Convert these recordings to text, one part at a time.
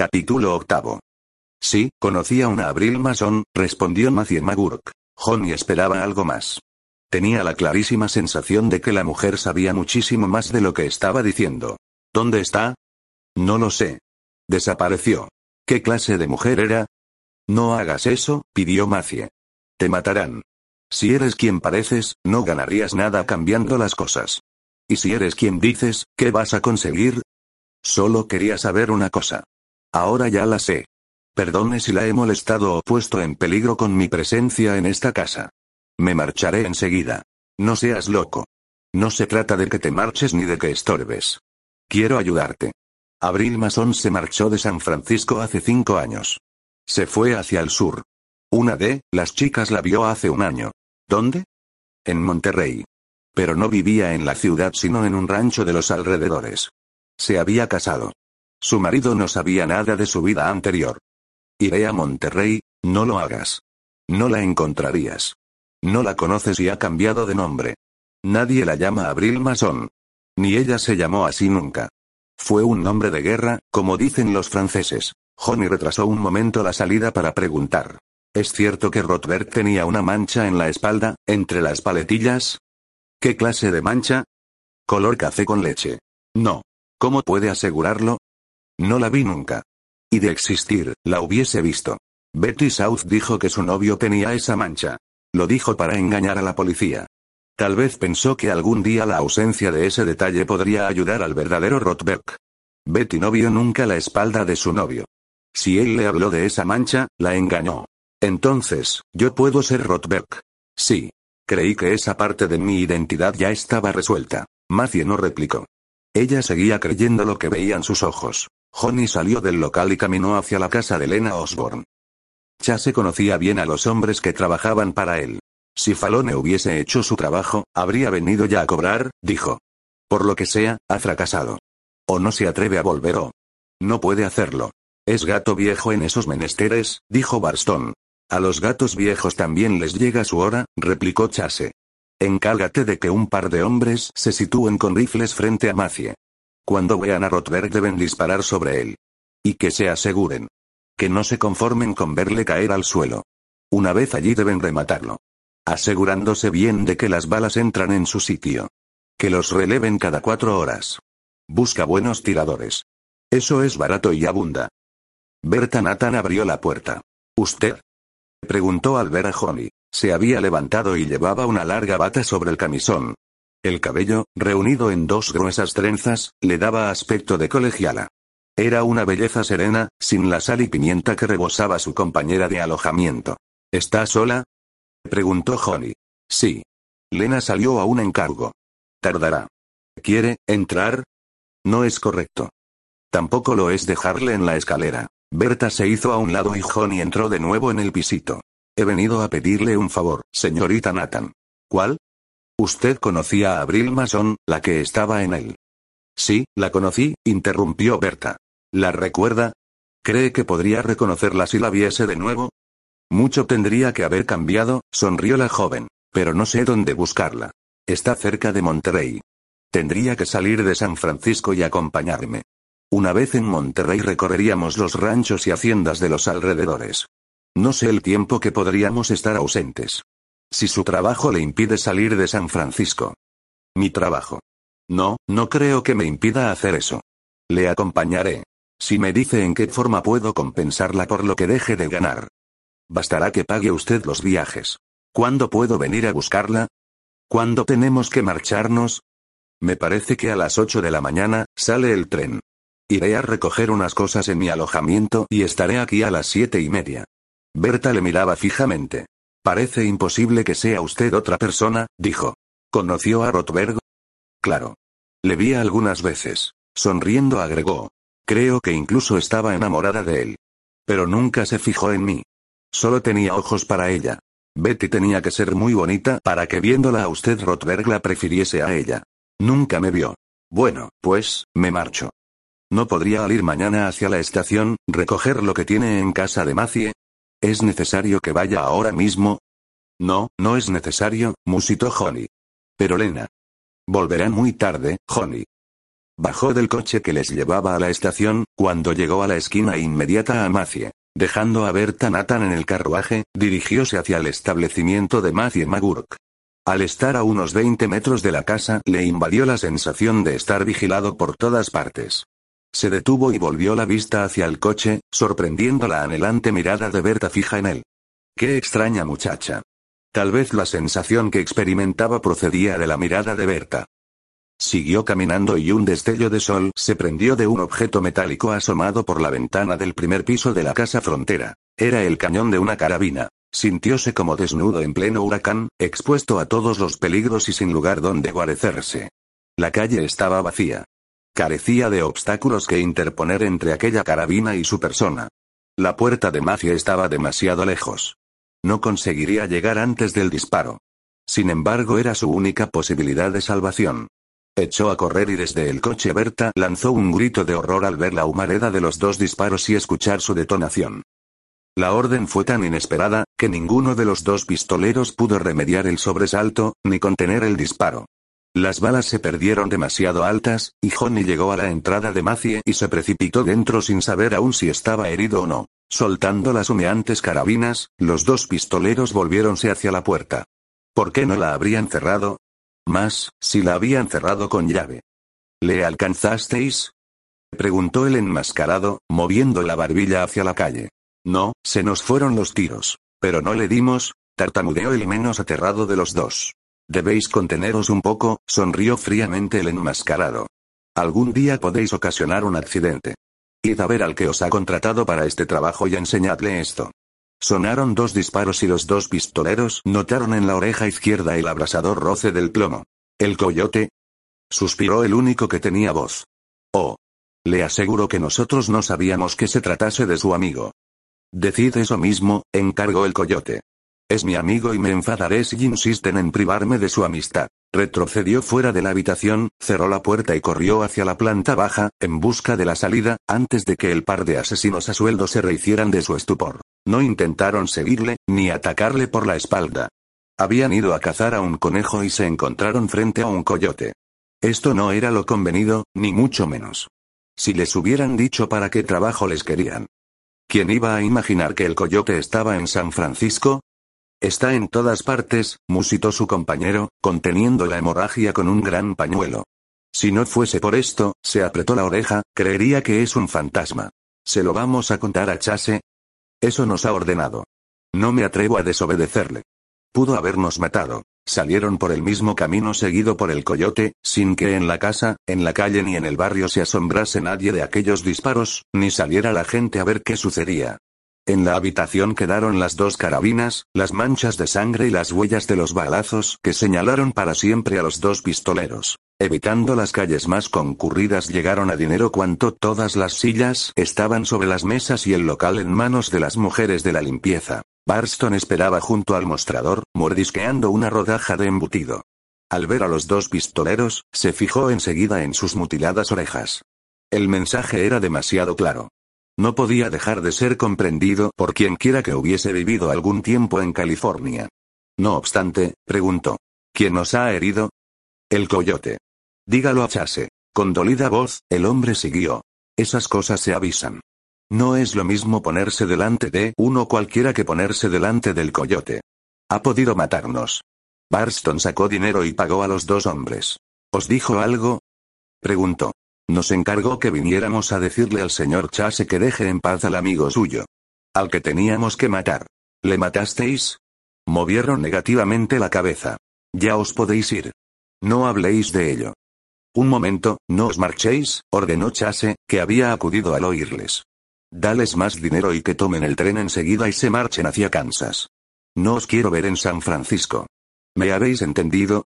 Capítulo octavo. Sí, conocía una Abril Mason, respondió Matthew McGurk. Johnny esperaba algo más. Tenía la clarísima sensación de que la mujer sabía muchísimo más de lo que estaba diciendo. ¿Dónde está? No lo sé. Desapareció. ¿Qué clase de mujer era? No hagas eso, pidió Matthew. Te matarán. Si eres quien pareces, no ganarías nada cambiando las cosas. Y si eres quien dices, ¿qué vas a conseguir? Solo quería saber una cosa. Ahora ya la sé. Perdone si la he molestado o puesto en peligro con mi presencia en esta casa. Me marcharé enseguida. No seas loco. No se trata de que te marches ni de que estorbes. Quiero ayudarte. Abril Mason se marchó de San Francisco hace cinco años. Se fue hacia el sur. Una de las chicas la vio hace un año. ¿Dónde? En Monterrey. Pero no vivía en la ciudad sino en un rancho de los alrededores. Se había casado. Su marido no sabía nada de su vida anterior. Iré a Monterrey, no lo hagas. No la encontrarías. No la conoces y ha cambiado de nombre. Nadie la llama Abril Mason. Ni ella se llamó así nunca. Fue un nombre de guerra, como dicen los franceses. Johnny retrasó un momento la salida para preguntar. ¿Es cierto que Rothberg tenía una mancha en la espalda, entre las paletillas? ¿Qué clase de mancha? Color café con leche. No. ¿Cómo puede asegurarlo? No la vi nunca. Y de existir, la hubiese visto. Betty South dijo que su novio tenía esa mancha. Lo dijo para engañar a la policía. Tal vez pensó que algún día la ausencia de ese detalle podría ayudar al verdadero Rothberg. Betty no vio nunca la espalda de su novio. Si él le habló de esa mancha, la engañó. Entonces, yo puedo ser Rothberg. Sí. Creí que esa parte de mi identidad ya estaba resuelta. Matthew no replicó. Ella seguía creyendo lo que veían sus ojos. Johnny salió del local y caminó hacia la casa de Lena Osborne. Chase conocía bien a los hombres que trabajaban para él. Si Falone hubiese hecho su trabajo, habría venido ya a cobrar, dijo. Por lo que sea, ha fracasado. O no se atreve a volver o. No puede hacerlo. Es gato viejo en esos menesteres, dijo Barston. A los gatos viejos también les llega su hora, replicó Chase. Encárgate de que un par de hombres se sitúen con rifles frente a Macie. Cuando vean a Rothberg deben disparar sobre él. Y que se aseguren. Que no se conformen con verle caer al suelo. Una vez allí deben rematarlo. Asegurándose bien de que las balas entran en su sitio. Que los releven cada cuatro horas. Busca buenos tiradores. Eso es barato y abunda. Berta Nathan abrió la puerta. ¿Usted? Preguntó al ver a Johnny. Se había levantado y llevaba una larga bata sobre el camisón. El cabello, reunido en dos gruesas trenzas, le daba aspecto de colegiala. Era una belleza serena, sin la sal y pimienta que rebosaba su compañera de alojamiento. ¿Está sola? preguntó Johnny. Sí. Lena salió a un encargo. Tardará. ¿Quiere entrar? No es correcto. Tampoco lo es dejarle en la escalera. Berta se hizo a un lado y Johnny entró de nuevo en el pisito. He venido a pedirle un favor, señorita Nathan. ¿Cuál? Usted conocía a Abril Mason, la que estaba en él. Sí, la conocí, interrumpió Berta. ¿La recuerda? ¿Cree que podría reconocerla si la viese de nuevo? Mucho tendría que haber cambiado, sonrió la joven. Pero no sé dónde buscarla. Está cerca de Monterrey. Tendría que salir de San Francisco y acompañarme. Una vez en Monterrey recorreríamos los ranchos y haciendas de los alrededores. No sé el tiempo que podríamos estar ausentes. Si su trabajo le impide salir de San Francisco. Mi trabajo. No, no creo que me impida hacer eso. Le acompañaré. Si me dice en qué forma puedo compensarla por lo que deje de ganar. Bastará que pague usted los viajes. ¿Cuándo puedo venir a buscarla? ¿Cuándo tenemos que marcharnos? Me parece que a las 8 de la mañana, sale el tren. Iré a recoger unas cosas en mi alojamiento y estaré aquí a las siete y media. Berta le miraba fijamente. Parece imposible que sea usted otra persona, dijo. ¿Conoció a Rothberg? Claro. Le vi algunas veces. Sonriendo agregó. Creo que incluso estaba enamorada de él. Pero nunca se fijó en mí. Solo tenía ojos para ella. Betty tenía que ser muy bonita para que viéndola a usted Rothberg la prefiriese a ella. Nunca me vio. Bueno, pues, me marcho. ¿No podría ir mañana hacia la estación, recoger lo que tiene en casa de Macie? ¿Es necesario que vaya ahora mismo? No, no es necesario, musitó Johnny. Pero Lena. Volverá muy tarde, Johnny. Bajó del coche que les llevaba a la estación, cuando llegó a la esquina inmediata a Macie. Dejando a Berta Nathan en el carruaje, dirigióse hacia el establecimiento de Matthew Magurk. Al estar a unos 20 metros de la casa, le invadió la sensación de estar vigilado por todas partes. Se detuvo y volvió la vista hacia el coche, sorprendiendo la anhelante mirada de Berta fija en él. Qué extraña muchacha. Tal vez la sensación que experimentaba procedía de la mirada de Berta. Siguió caminando y un destello de sol se prendió de un objeto metálico asomado por la ventana del primer piso de la casa frontera. Era el cañón de una carabina. Sintióse como desnudo en pleno huracán, expuesto a todos los peligros y sin lugar donde guarecerse. La calle estaba vacía. Carecía de obstáculos que interponer entre aquella carabina y su persona. La puerta de Mafia estaba demasiado lejos. No conseguiría llegar antes del disparo. Sin embargo, era su única posibilidad de salvación. Echó a correr y desde el coche Berta lanzó un grito de horror al ver la humareda de los dos disparos y escuchar su detonación. La orden fue tan inesperada, que ninguno de los dos pistoleros pudo remediar el sobresalto, ni contener el disparo. Las balas se perdieron demasiado altas, y Johnny llegó a la entrada de Macie y se precipitó dentro sin saber aún si estaba herido o no. Soltando las humeantes carabinas, los dos pistoleros volviéronse hacia la puerta. ¿Por qué no la habrían cerrado? Más, si la habían cerrado con llave. ¿Le alcanzasteis? preguntó el enmascarado, moviendo la barbilla hacia la calle. No, se nos fueron los tiros. Pero no le dimos, tartamudeó el menos aterrado de los dos. Debéis conteneros un poco, sonrió fríamente el enmascarado. Algún día podéis ocasionar un accidente. Id a ver al que os ha contratado para este trabajo y enseñadle esto. Sonaron dos disparos y los dos pistoleros notaron en la oreja izquierda el abrasador roce del plomo. ¿El coyote? Suspiró el único que tenía voz. Oh. Le aseguro que nosotros no sabíamos que se tratase de su amigo. Decid eso mismo, encargó el coyote. Es mi amigo y me enfadaré si insisten en privarme de su amistad. Retrocedió fuera de la habitación, cerró la puerta y corrió hacia la planta baja, en busca de la salida, antes de que el par de asesinos a sueldo se rehicieran de su estupor. No intentaron seguirle, ni atacarle por la espalda. Habían ido a cazar a un conejo y se encontraron frente a un coyote. Esto no era lo convenido, ni mucho menos. Si les hubieran dicho para qué trabajo les querían. ¿Quién iba a imaginar que el coyote estaba en San Francisco? Está en todas partes, musitó su compañero, conteniendo la hemorragia con un gran pañuelo. Si no fuese por esto, se apretó la oreja, creería que es un fantasma. ¿Se lo vamos a contar a Chase? Eso nos ha ordenado. No me atrevo a desobedecerle. Pudo habernos matado. Salieron por el mismo camino seguido por el coyote, sin que en la casa, en la calle ni en el barrio se asombrase nadie de aquellos disparos, ni saliera la gente a ver qué sucedía. En la habitación quedaron las dos carabinas, las manchas de sangre y las huellas de los balazos que señalaron para siempre a los dos pistoleros. Evitando las calles más concurridas llegaron a dinero cuanto todas las sillas estaban sobre las mesas y el local en manos de las mujeres de la limpieza. Barston esperaba junto al mostrador, mordisqueando una rodaja de embutido. Al ver a los dos pistoleros, se fijó enseguida en sus mutiladas orejas. El mensaje era demasiado claro. No podía dejar de ser comprendido por quien quiera que hubiese vivido algún tiempo en California. No obstante, preguntó. ¿Quién nos ha herido? El coyote. Dígalo a Chase. Con dolida voz, el hombre siguió. Esas cosas se avisan. No es lo mismo ponerse delante de uno cualquiera que ponerse delante del coyote. Ha podido matarnos. Barston sacó dinero y pagó a los dos hombres. ¿Os dijo algo? Preguntó. Nos encargó que viniéramos a decirle al señor Chase que deje en paz al amigo suyo. Al que teníamos que matar. ¿Le matasteis? Movieron negativamente la cabeza. Ya os podéis ir. No habléis de ello. Un momento, no os marchéis, ordenó Chase, que había acudido al oírles. Dales más dinero y que tomen el tren enseguida y se marchen hacia Kansas. No os quiero ver en San Francisco. ¿Me habéis entendido?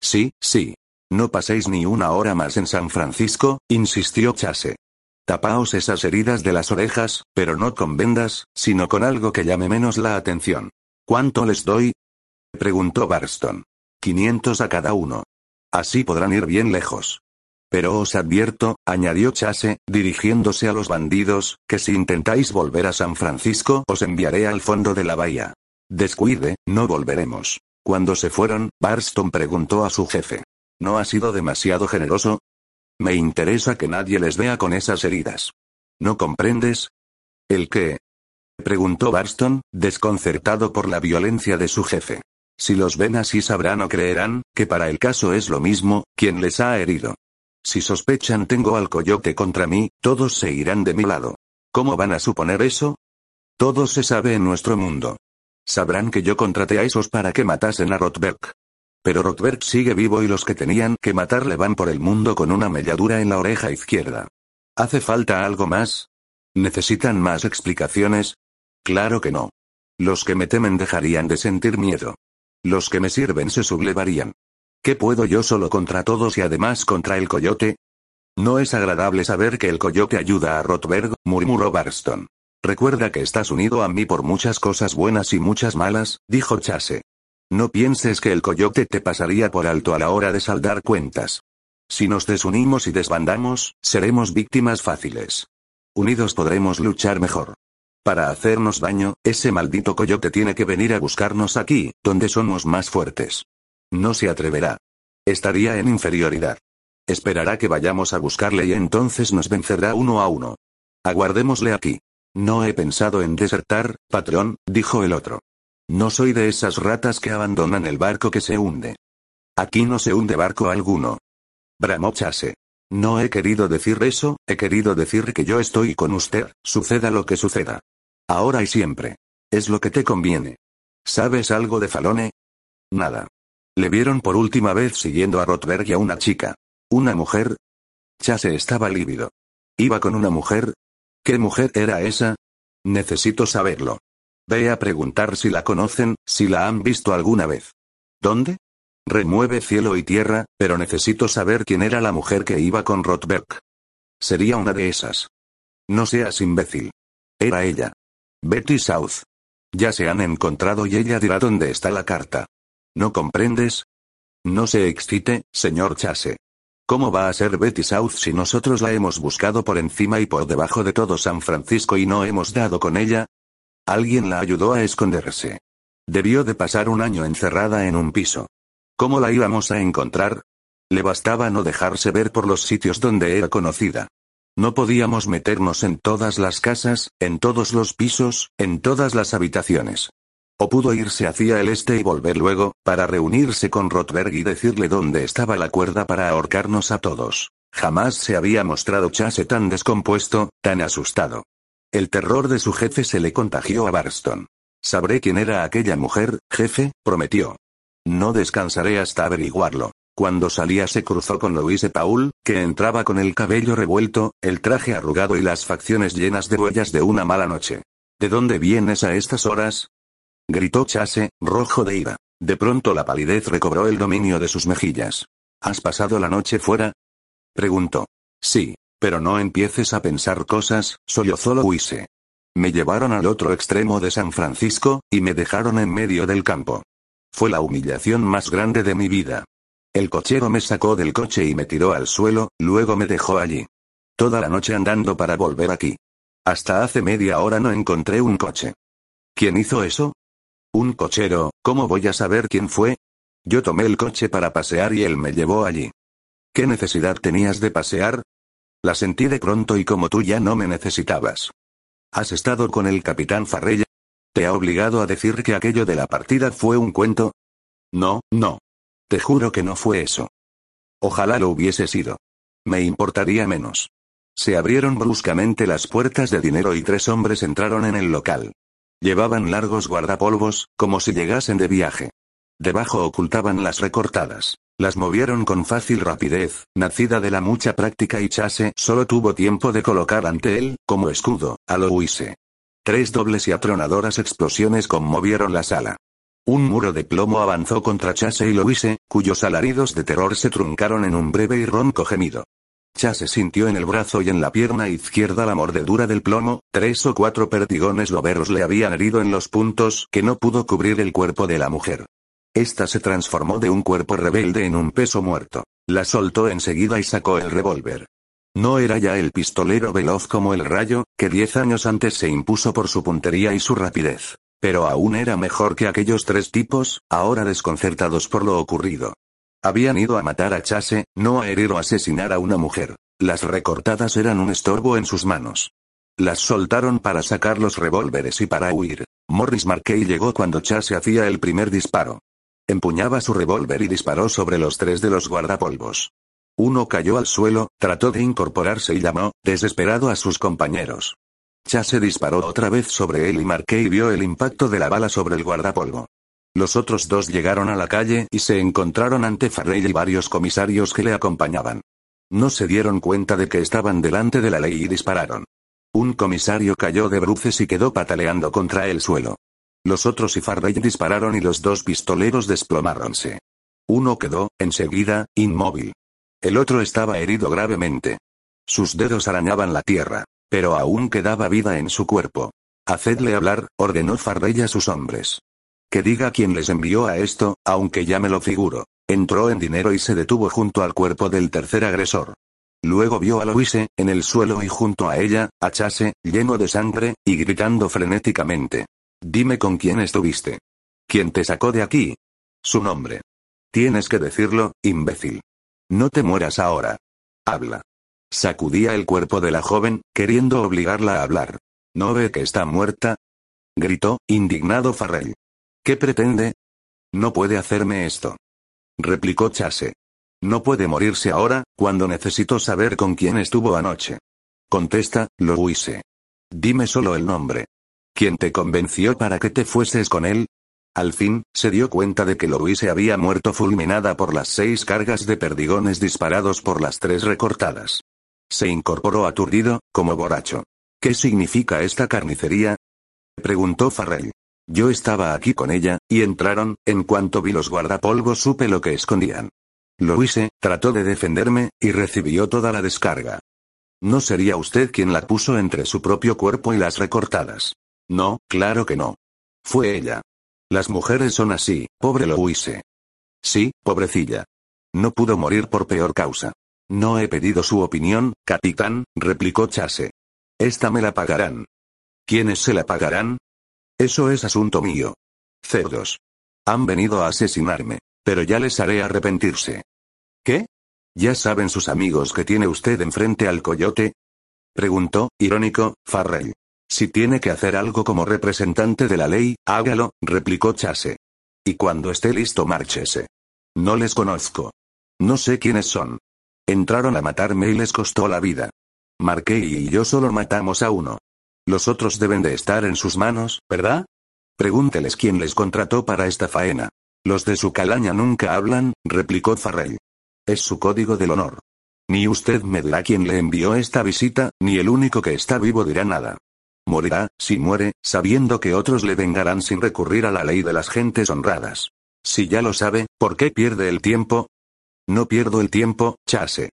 Sí, sí. No paséis ni una hora más en San Francisco, insistió Chase. Tapaos esas heridas de las orejas, pero no con vendas, sino con algo que llame menos la atención. ¿Cuánto les doy? preguntó Barston. 500 a cada uno. Así podrán ir bien lejos. Pero os advierto, añadió Chase, dirigiéndose a los bandidos, que si intentáis volver a San Francisco os enviaré al fondo de la bahía. Descuide, no volveremos. Cuando se fueron, Barston preguntó a su jefe. ¿No ha sido demasiado generoso? Me interesa que nadie les vea con esas heridas. ¿No comprendes? ¿El qué? preguntó Barston, desconcertado por la violencia de su jefe. Si los ven así sabrán o creerán, que para el caso es lo mismo, quien les ha herido. Si sospechan tengo al coyote contra mí, todos se irán de mi lado. ¿Cómo van a suponer eso? Todo se sabe en nuestro mundo. Sabrán que yo contraté a esos para que matasen a Rotberg. Pero Rotberg sigue vivo y los que tenían que matarle van por el mundo con una melladura en la oreja izquierda. ¿Hace falta algo más? ¿Necesitan más explicaciones? Claro que no. Los que me temen dejarían de sentir miedo. Los que me sirven se sublevarían. ¿Qué puedo yo solo contra todos y además contra el coyote? No es agradable saber que el coyote ayuda a Rotberg, murmuró Barston. Recuerda que estás unido a mí por muchas cosas buenas y muchas malas, dijo Chase. No pienses que el coyote te pasaría por alto a la hora de saldar cuentas. Si nos desunimos y desbandamos, seremos víctimas fáciles. Unidos podremos luchar mejor. Para hacernos daño, ese maldito coyote tiene que venir a buscarnos aquí, donde somos más fuertes. No se atreverá. Estaría en inferioridad. Esperará que vayamos a buscarle y entonces nos vencerá uno a uno. Aguardémosle aquí. No he pensado en desertar, patrón, dijo el otro. No soy de esas ratas que abandonan el barco que se hunde. Aquí no se hunde barco alguno. Bramó Chase. No he querido decir eso, he querido decir que yo estoy con usted, suceda lo que suceda. Ahora y siempre. Es lo que te conviene. ¿Sabes algo de Falone? Nada. Le vieron por última vez siguiendo a Rotberg y a una chica. ¿Una mujer? Chase estaba lívido. ¿Iba con una mujer? ¿Qué mujer era esa? Necesito saberlo. Ve a preguntar si la conocen, si la han visto alguna vez. ¿Dónde? Remueve cielo y tierra, pero necesito saber quién era la mujer que iba con Rotberg. Sería una de esas. No seas imbécil. Era ella. Betty South. Ya se han encontrado y ella dirá dónde está la carta. ¿No comprendes? No se excite, señor Chase. ¿Cómo va a ser Betty South si nosotros la hemos buscado por encima y por debajo de todo San Francisco y no hemos dado con ella? Alguien la ayudó a esconderse. Debió de pasar un año encerrada en un piso. ¿Cómo la íbamos a encontrar? Le bastaba no dejarse ver por los sitios donde era conocida. No podíamos meternos en todas las casas, en todos los pisos, en todas las habitaciones. O pudo irse hacia el este y volver luego, para reunirse con Rotberg y decirle dónde estaba la cuerda para ahorcarnos a todos. Jamás se había mostrado Chase tan descompuesto, tan asustado. El terror de su jefe se le contagió a Barston. Sabré quién era aquella mujer, jefe, prometió. No descansaré hasta averiguarlo. Cuando salía se cruzó con Louise Paul, que entraba con el cabello revuelto, el traje arrugado y las facciones llenas de huellas de una mala noche. ¿De dónde vienes a estas horas? Gritó Chase, rojo de ira. De pronto la palidez recobró el dominio de sus mejillas. ¿Has pasado la noche fuera? Preguntó. Sí, pero no empieces a pensar cosas, sollozó Louise. Me llevaron al otro extremo de San Francisco, y me dejaron en medio del campo. Fue la humillación más grande de mi vida. El cochero me sacó del coche y me tiró al suelo, luego me dejó allí. Toda la noche andando para volver aquí. Hasta hace media hora no encontré un coche. ¿Quién hizo eso? Un cochero, ¿cómo voy a saber quién fue? Yo tomé el coche para pasear y él me llevó allí. ¿Qué necesidad tenías de pasear? La sentí de pronto y como tú ya no me necesitabas. ¿Has estado con el capitán Farrella? ¿Te ha obligado a decir que aquello de la partida fue un cuento? No, no. Te juro que no fue eso. Ojalá lo hubiese sido. Me importaría menos. Se abrieron bruscamente las puertas de dinero y tres hombres entraron en el local. Llevaban largos guardapolvos, como si llegasen de viaje. Debajo ocultaban las recortadas. Las movieron con fácil rapidez, nacida de la mucha práctica y Chase solo tuvo tiempo de colocar ante él, como escudo, a Louise. Tres dobles y atronadoras explosiones conmovieron la sala. Un muro de plomo avanzó contra Chase y Louise, cuyos alaridos de terror se truncaron en un breve y ronco gemido. Chase sintió en el brazo y en la pierna izquierda la mordedura del plomo, tres o cuatro perdigones loberos le habían herido en los puntos que no pudo cubrir el cuerpo de la mujer. Esta se transformó de un cuerpo rebelde en un peso muerto. La soltó enseguida y sacó el revólver. No era ya el pistolero veloz como el rayo, que diez años antes se impuso por su puntería y su rapidez. Pero aún era mejor que aquellos tres tipos, ahora desconcertados por lo ocurrido. Habían ido a matar a Chase, no a herir o asesinar a una mujer. Las recortadas eran un estorbo en sus manos. Las soltaron para sacar los revólveres y para huir. Morris Markey llegó cuando Chase hacía el primer disparo. Empuñaba su revólver y disparó sobre los tres de los guardapolvos. Uno cayó al suelo, trató de incorporarse y llamó, desesperado a sus compañeros. Chase disparó otra vez sobre él y Markey vio el impacto de la bala sobre el guardapolvo. Los otros dos llegaron a la calle y se encontraron ante Farrell y varios comisarios que le acompañaban. No se dieron cuenta de que estaban delante de la ley y dispararon. Un comisario cayó de bruces y quedó pataleando contra el suelo. Los otros y Farrell dispararon y los dos pistoleros desplomáronse. Uno quedó, enseguida, inmóvil. El otro estaba herido gravemente. Sus dedos arañaban la tierra, pero aún quedaba vida en su cuerpo. Hacedle hablar, ordenó Farrell a sus hombres. Que diga quién les envió a esto, aunque ya me lo figuro. Entró en dinero y se detuvo junto al cuerpo del tercer agresor. Luego vio a Louise, en el suelo y junto a ella, a Chase, lleno de sangre, y gritando frenéticamente. Dime con quién estuviste. ¿Quién te sacó de aquí? Su nombre. Tienes que decirlo, imbécil. No te mueras ahora. Habla. Sacudía el cuerpo de la joven, queriendo obligarla a hablar. ¿No ve que está muerta? Gritó, indignado Farrell. ¿Qué pretende? No puede hacerme esto. Replicó Chase. No puede morirse ahora, cuando necesito saber con quién estuvo anoche. Contesta, Louise. Dime solo el nombre. ¿Quién te convenció para que te fueses con él? Al fin, se dio cuenta de que Louise había muerto fulminada por las seis cargas de perdigones disparados por las tres recortadas. Se incorporó aturdido, como borracho. ¿Qué significa esta carnicería? preguntó Farrell. Yo estaba aquí con ella, y entraron, en cuanto vi los guardapolvos supe lo que escondían. Lo hice, trató de defenderme, y recibió toda la descarga. ¿No sería usted quien la puso entre su propio cuerpo y las recortadas? No, claro que no. Fue ella. Las mujeres son así, pobre Louise. Sí, pobrecilla. No pudo morir por peor causa. No he pedido su opinión, capitán, replicó Chase. Esta me la pagarán. ¿Quiénes se la pagarán? Eso es asunto mío. Cerdos. Han venido a asesinarme, pero ya les haré arrepentirse. ¿Qué? ¿Ya saben sus amigos que tiene usted enfrente al coyote? Preguntó, irónico, Farrell. Si tiene que hacer algo como representante de la ley, hágalo, replicó Chase. Y cuando esté listo, márchese. No les conozco. No sé quiénes son. Entraron a matarme y les costó la vida. Marqué y yo solo matamos a uno. Los otros deben de estar en sus manos, ¿verdad? Pregúnteles quién les contrató para esta faena. Los de su calaña nunca hablan, replicó Farrell. Es su código del honor. Ni usted me dirá quién le envió esta visita, ni el único que está vivo dirá nada. Morirá, si muere, sabiendo que otros le vengarán sin recurrir a la ley de las gentes honradas. Si ya lo sabe, ¿por qué pierde el tiempo? No pierdo el tiempo, Chase.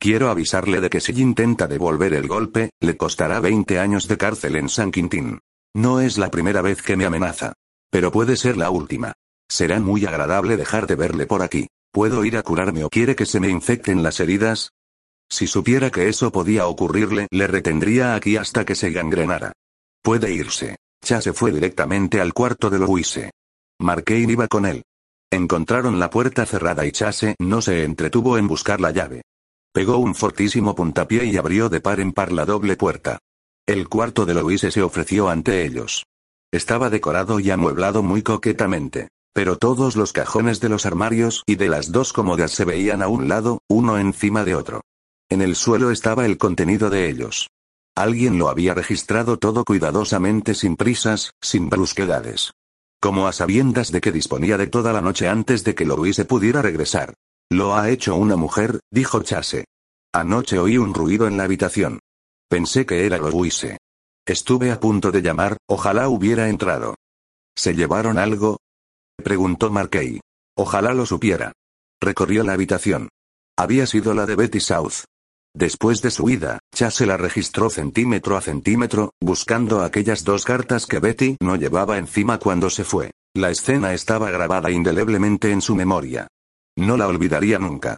Quiero avisarle de que si intenta devolver el golpe, le costará 20 años de cárcel en San Quintín. No es la primera vez que me amenaza. Pero puede ser la última. Será muy agradable dejar de verle por aquí. ¿Puedo ir a curarme o quiere que se me infecten las heridas? Si supiera que eso podía ocurrirle, le retendría aquí hasta que se gangrenara. Puede irse. Ya se fue directamente al cuarto de Louise. Marquein iba con él. Encontraron la puerta cerrada y Chase no se entretuvo en buscar la llave. Pegó un fortísimo puntapié y abrió de par en par la doble puerta. El cuarto de Louise se ofreció ante ellos. Estaba decorado y amueblado muy coquetamente. Pero todos los cajones de los armarios y de las dos cómodas se veían a un lado, uno encima de otro. En el suelo estaba el contenido de ellos. Alguien lo había registrado todo cuidadosamente sin prisas, sin brusquedades. Como a sabiendas de que disponía de toda la noche antes de que Louise pudiera regresar. Lo ha hecho una mujer, dijo Chase. Anoche oí un ruido en la habitación. Pensé que era Louise. Estuve a punto de llamar, ojalá hubiera entrado. ¿Se llevaron algo? Preguntó Markey. Ojalá lo supiera. Recorrió la habitación. Había sido la de Betty South. Después de su huida, Chase la registró centímetro a centímetro, buscando aquellas dos cartas que Betty no llevaba encima cuando se fue. La escena estaba grabada indeleblemente en su memoria. No la olvidaría nunca.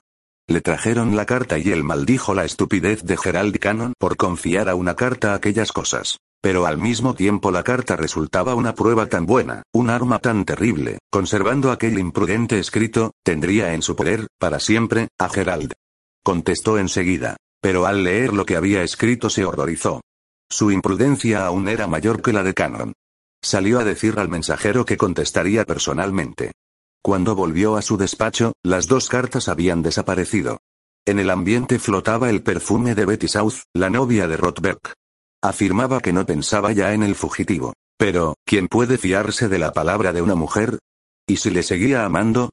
Le trajeron la carta y él maldijo la estupidez de Gerald Cannon por confiar a una carta aquellas cosas. Pero al mismo tiempo la carta resultaba una prueba tan buena, un arma tan terrible, conservando aquel imprudente escrito, tendría en su poder, para siempre, a Gerald. Contestó enseguida. Pero al leer lo que había escrito se horrorizó. Su imprudencia aún era mayor que la de Canon. Salió a decir al mensajero que contestaría personalmente. Cuando volvió a su despacho, las dos cartas habían desaparecido. En el ambiente flotaba el perfume de Betty South, la novia de Rothberg. Afirmaba que no pensaba ya en el fugitivo. Pero, ¿quién puede fiarse de la palabra de una mujer? ¿Y si le seguía amando?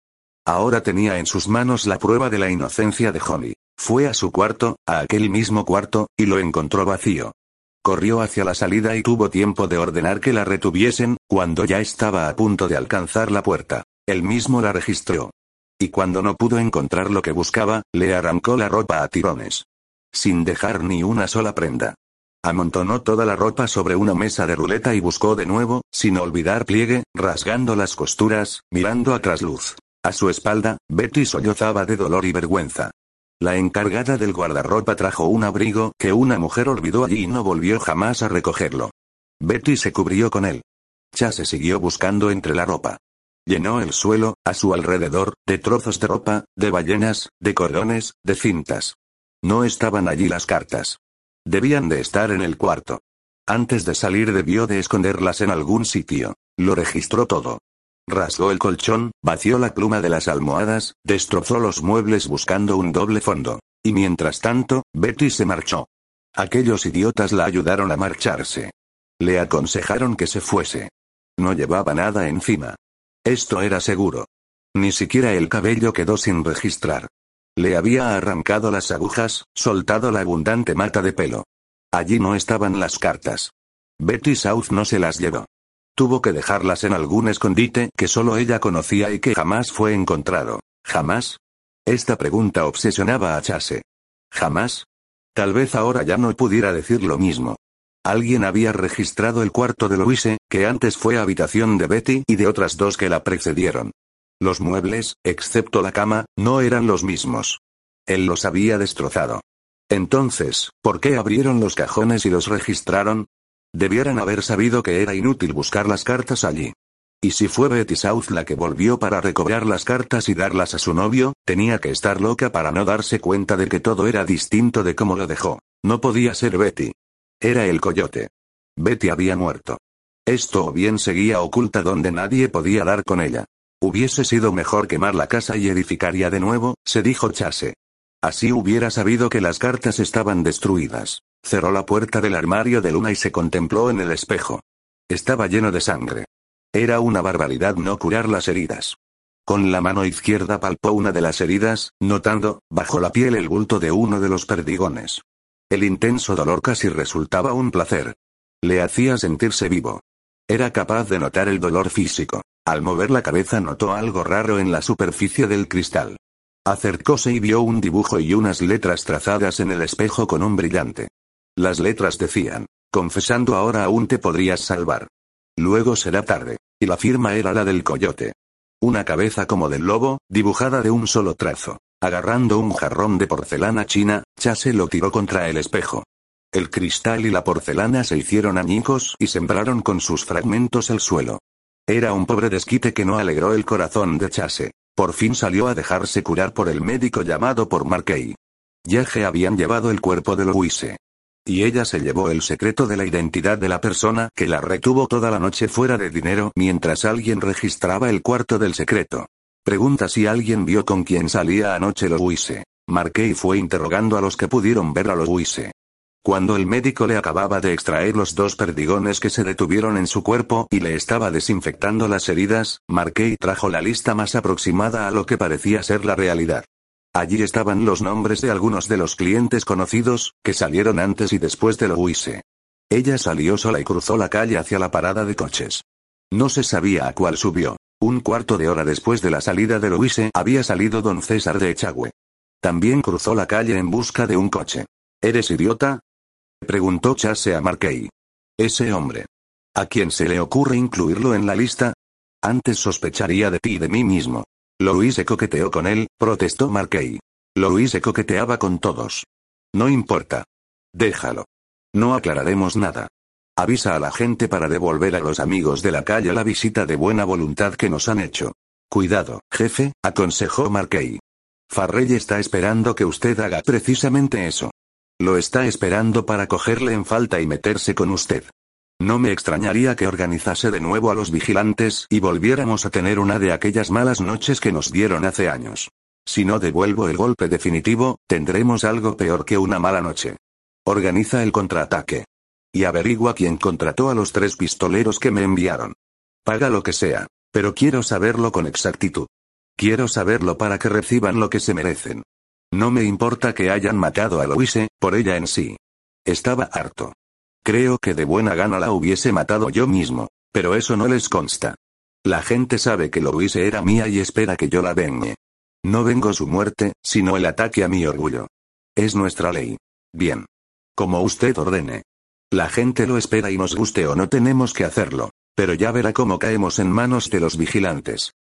Ahora tenía en sus manos la prueba de la inocencia de Honey. Fue a su cuarto, a aquel mismo cuarto, y lo encontró vacío. Corrió hacia la salida y tuvo tiempo de ordenar que la retuviesen, cuando ya estaba a punto de alcanzar la puerta. Él mismo la registró. Y cuando no pudo encontrar lo que buscaba, le arrancó la ropa a tirones. Sin dejar ni una sola prenda. Amontonó toda la ropa sobre una mesa de ruleta y buscó de nuevo, sin olvidar pliegue, rasgando las costuras, mirando a trasluz. A su espalda, Betty sollozaba de dolor y vergüenza. La encargada del guardarropa trajo un abrigo que una mujer olvidó allí y no volvió jamás a recogerlo. Betty se cubrió con él. Chase siguió buscando entre la ropa. Llenó el suelo, a su alrededor, de trozos de ropa, de ballenas, de cordones, de cintas. No estaban allí las cartas. Debían de estar en el cuarto. Antes de salir debió de esconderlas en algún sitio. Lo registró todo. Rasgó el colchón, vació la pluma de las almohadas, destrozó los muebles buscando un doble fondo. Y mientras tanto, Betty se marchó. Aquellos idiotas la ayudaron a marcharse. Le aconsejaron que se fuese. No llevaba nada encima. Esto era seguro. Ni siquiera el cabello quedó sin registrar. Le había arrancado las agujas, soltado la abundante mata de pelo. Allí no estaban las cartas. Betty South no se las llevó. Tuvo que dejarlas en algún escondite que solo ella conocía y que jamás fue encontrado. ¿Jamás? Esta pregunta obsesionaba a Chase. ¿Jamás? Tal vez ahora ya no pudiera decir lo mismo. Alguien había registrado el cuarto de Louise, que antes fue habitación de Betty y de otras dos que la precedieron. Los muebles, excepto la cama, no eran los mismos. Él los había destrozado. Entonces, ¿por qué abrieron los cajones y los registraron? Debieran haber sabido que era inútil buscar las cartas allí. Y si fue Betty South la que volvió para recobrar las cartas y darlas a su novio, tenía que estar loca para no darse cuenta de que todo era distinto de cómo lo dejó. No podía ser Betty. Era el coyote. Betty había muerto. Esto o bien seguía oculta donde nadie podía dar con ella. Hubiese sido mejor quemar la casa y edificaría de nuevo, se dijo Chase. Así hubiera sabido que las cartas estaban destruidas. Cerró la puerta del armario de Luna y se contempló en el espejo. Estaba lleno de sangre. Era una barbaridad no curar las heridas. Con la mano izquierda palpó una de las heridas, notando, bajo la piel el bulto de uno de los perdigones. El intenso dolor casi resultaba un placer. Le hacía sentirse vivo. Era capaz de notar el dolor físico. Al mover la cabeza notó algo raro en la superficie del cristal. Acercóse y vio un dibujo y unas letras trazadas en el espejo con un brillante. Las letras decían, confesando ahora aún te podrías salvar. Luego será tarde. Y la firma era la del coyote. Una cabeza como del lobo, dibujada de un solo trazo. Agarrando un jarrón de porcelana china, Chase lo tiró contra el espejo. El cristal y la porcelana se hicieron añicos y sembraron con sus fragmentos el suelo. Era un pobre desquite que no alegró el corazón de Chase. Por fin salió a dejarse curar por el médico llamado por Marquey. Ya que habían llevado el cuerpo de Louise. Y ella se llevó el secreto de la identidad de la persona que la retuvo toda la noche fuera de dinero mientras alguien registraba el cuarto del secreto. Pregunta si alguien vio con quién salía anoche Louise. Marquey fue interrogando a los que pudieron ver a Louise. Cuando el médico le acababa de extraer los dos perdigones que se detuvieron en su cuerpo y le estaba desinfectando las heridas, Marquey trajo la lista más aproximada a lo que parecía ser la realidad. Allí estaban los nombres de algunos de los clientes conocidos, que salieron antes y después de Louise. Ella salió sola y cruzó la calle hacia la parada de coches. No se sabía a cuál subió. Un cuarto de hora después de la salida de Louise había salido don César de Echagüe. También cruzó la calle en busca de un coche. ¿Eres idiota? Preguntó Chase a Markey. Ese hombre. ¿A quién se le ocurre incluirlo en la lista? Antes sospecharía de ti y de mí mismo. Louise coqueteó con él, protestó Markey. Louise coqueteaba con todos. No importa. Déjalo. No aclararemos nada. Avisa a la gente para devolver a los amigos de la calle la visita de buena voluntad que nos han hecho. Cuidado, jefe, aconsejó Markey. Farrell está esperando que usted haga precisamente eso. Lo está esperando para cogerle en falta y meterse con usted. No me extrañaría que organizase de nuevo a los vigilantes y volviéramos a tener una de aquellas malas noches que nos dieron hace años. Si no devuelvo el golpe definitivo, tendremos algo peor que una mala noche. Organiza el contraataque. Y averigua quién contrató a los tres pistoleros que me enviaron. Paga lo que sea. Pero quiero saberlo con exactitud. Quiero saberlo para que reciban lo que se merecen. No me importa que hayan matado a Louise, por ella en sí. Estaba harto. Creo que de buena gana la hubiese matado yo mismo, pero eso no les consta. La gente sabe que Louise era mía y espera que yo la vengue. No vengo su muerte, sino el ataque a mi orgullo. Es nuestra ley. Bien. Como usted ordene. La gente lo espera y nos guste o no tenemos que hacerlo. Pero ya verá cómo caemos en manos de los vigilantes.